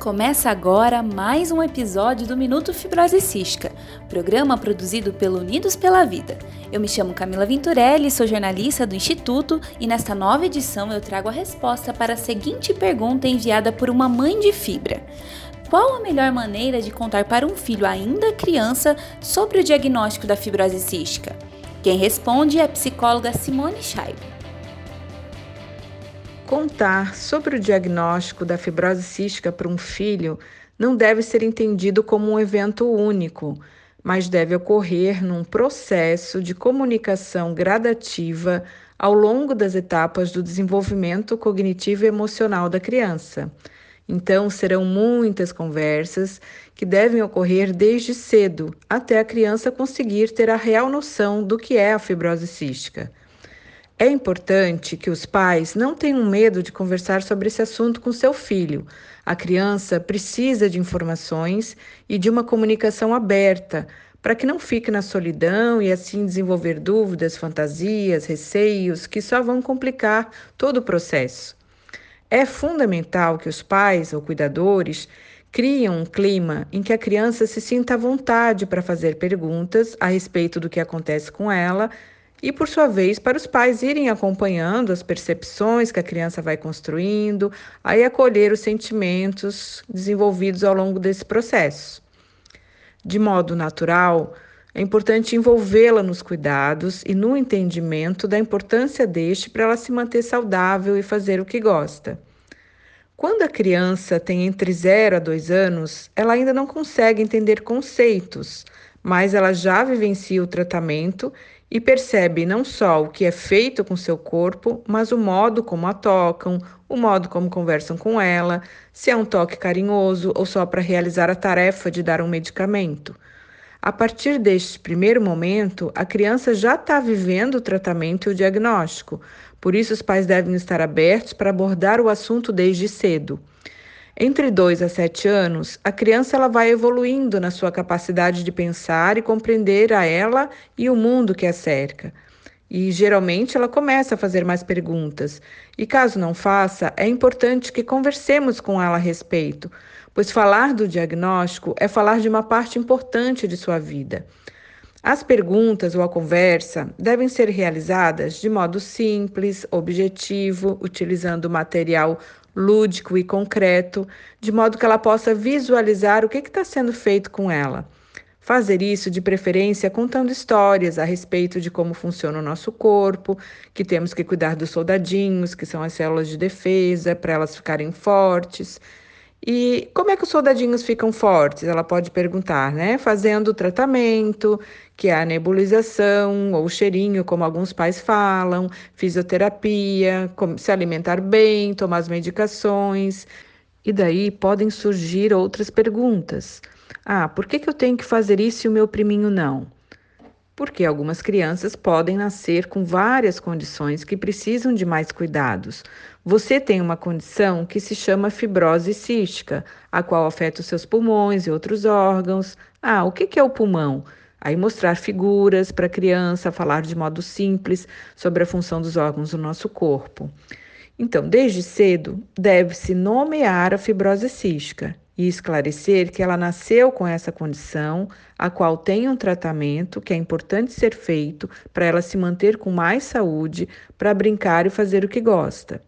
Começa agora mais um episódio do Minuto Fibrose Cística, programa produzido pelo Unidos pela Vida. Eu me chamo Camila Venturelli, sou jornalista do Instituto e nesta nova edição eu trago a resposta para a seguinte pergunta enviada por uma mãe de fibra. Qual a melhor maneira de contar para um filho ainda criança sobre o diagnóstico da fibrose cística? Quem responde é a psicóloga Simone Scheibe. Contar sobre o diagnóstico da fibrose cística para um filho não deve ser entendido como um evento único, mas deve ocorrer num processo de comunicação gradativa ao longo das etapas do desenvolvimento cognitivo e emocional da criança. Então, serão muitas conversas que devem ocorrer desde cedo, até a criança conseguir ter a real noção do que é a fibrose cística. É importante que os pais não tenham medo de conversar sobre esse assunto com seu filho. A criança precisa de informações e de uma comunicação aberta para que não fique na solidão e assim desenvolver dúvidas, fantasias, receios que só vão complicar todo o processo. É fundamental que os pais ou cuidadores criem um clima em que a criança se sinta à vontade para fazer perguntas a respeito do que acontece com ela e, por sua vez, para os pais irem acompanhando as percepções que a criança vai construindo, aí acolher os sentimentos desenvolvidos ao longo desse processo. De modo natural, é importante envolvê-la nos cuidados e no entendimento da importância deste para ela se manter saudável e fazer o que gosta. Quando a criança tem entre 0 a 2 anos, ela ainda não consegue entender conceitos, mas ela já vivencia o tratamento e percebe não só o que é feito com seu corpo, mas o modo como a tocam, o modo como conversam com ela, se é um toque carinhoso ou só para realizar a tarefa de dar um medicamento. A partir deste primeiro momento, a criança já está vivendo o tratamento e o diagnóstico, por isso os pais devem estar abertos para abordar o assunto desde cedo. Entre 2 a 7 anos, a criança ela vai evoluindo na sua capacidade de pensar e compreender a ela e o mundo que a cerca. E geralmente ela começa a fazer mais perguntas. E caso não faça, é importante que conversemos com ela a respeito, pois falar do diagnóstico é falar de uma parte importante de sua vida. As perguntas ou a conversa devem ser realizadas de modo simples, objetivo, utilizando material lúdico e concreto, de modo que ela possa visualizar o que está sendo feito com ela. Fazer isso de preferência contando histórias a respeito de como funciona o nosso corpo, que temos que cuidar dos soldadinhos, que são as células de defesa, para elas ficarem fortes. E como é que os soldadinhos ficam fortes? Ela pode perguntar, né? Fazendo tratamento, que é a nebulização ou cheirinho, como alguns pais falam, fisioterapia, se alimentar bem, tomar as medicações. E daí podem surgir outras perguntas. Ah, por que, que eu tenho que fazer isso e o meu priminho não? Porque algumas crianças podem nascer com várias condições que precisam de mais cuidados. Você tem uma condição que se chama fibrose cística, a qual afeta os seus pulmões e outros órgãos. Ah, o que é o pulmão? Aí mostrar figuras para a criança, falar de modo simples sobre a função dos órgãos do nosso corpo. Então, desde cedo, deve-se nomear a fibrose cística e esclarecer que ela nasceu com essa condição, a qual tem um tratamento que é importante ser feito para ela se manter com mais saúde, para brincar e fazer o que gosta.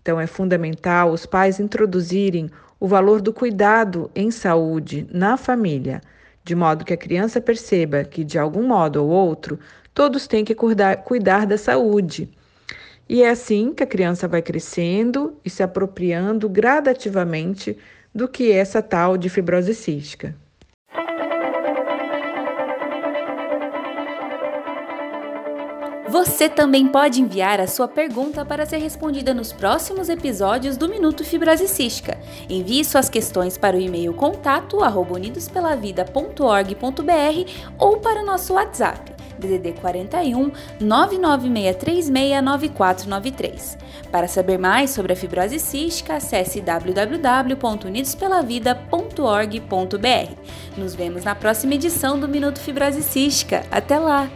Então, é fundamental os pais introduzirem o valor do cuidado em saúde na família de modo que a criança perceba que, de algum modo ou outro, todos têm que cuidar, cuidar da saúde. E é assim que a criança vai crescendo e se apropriando gradativamente do que essa tal de fibrose cística. Você também pode enviar a sua pergunta para ser respondida nos próximos episódios do Minuto Fibrose Cística. Envie suas questões para o e-mail contato unidospelavida.org.br ou para o nosso WhatsApp DDD 41 996369493. Para saber mais sobre a fibrose cística, acesse www.unidospelavida.org.br. Nos vemos na próxima edição do Minuto Fibrose Cística. Até lá!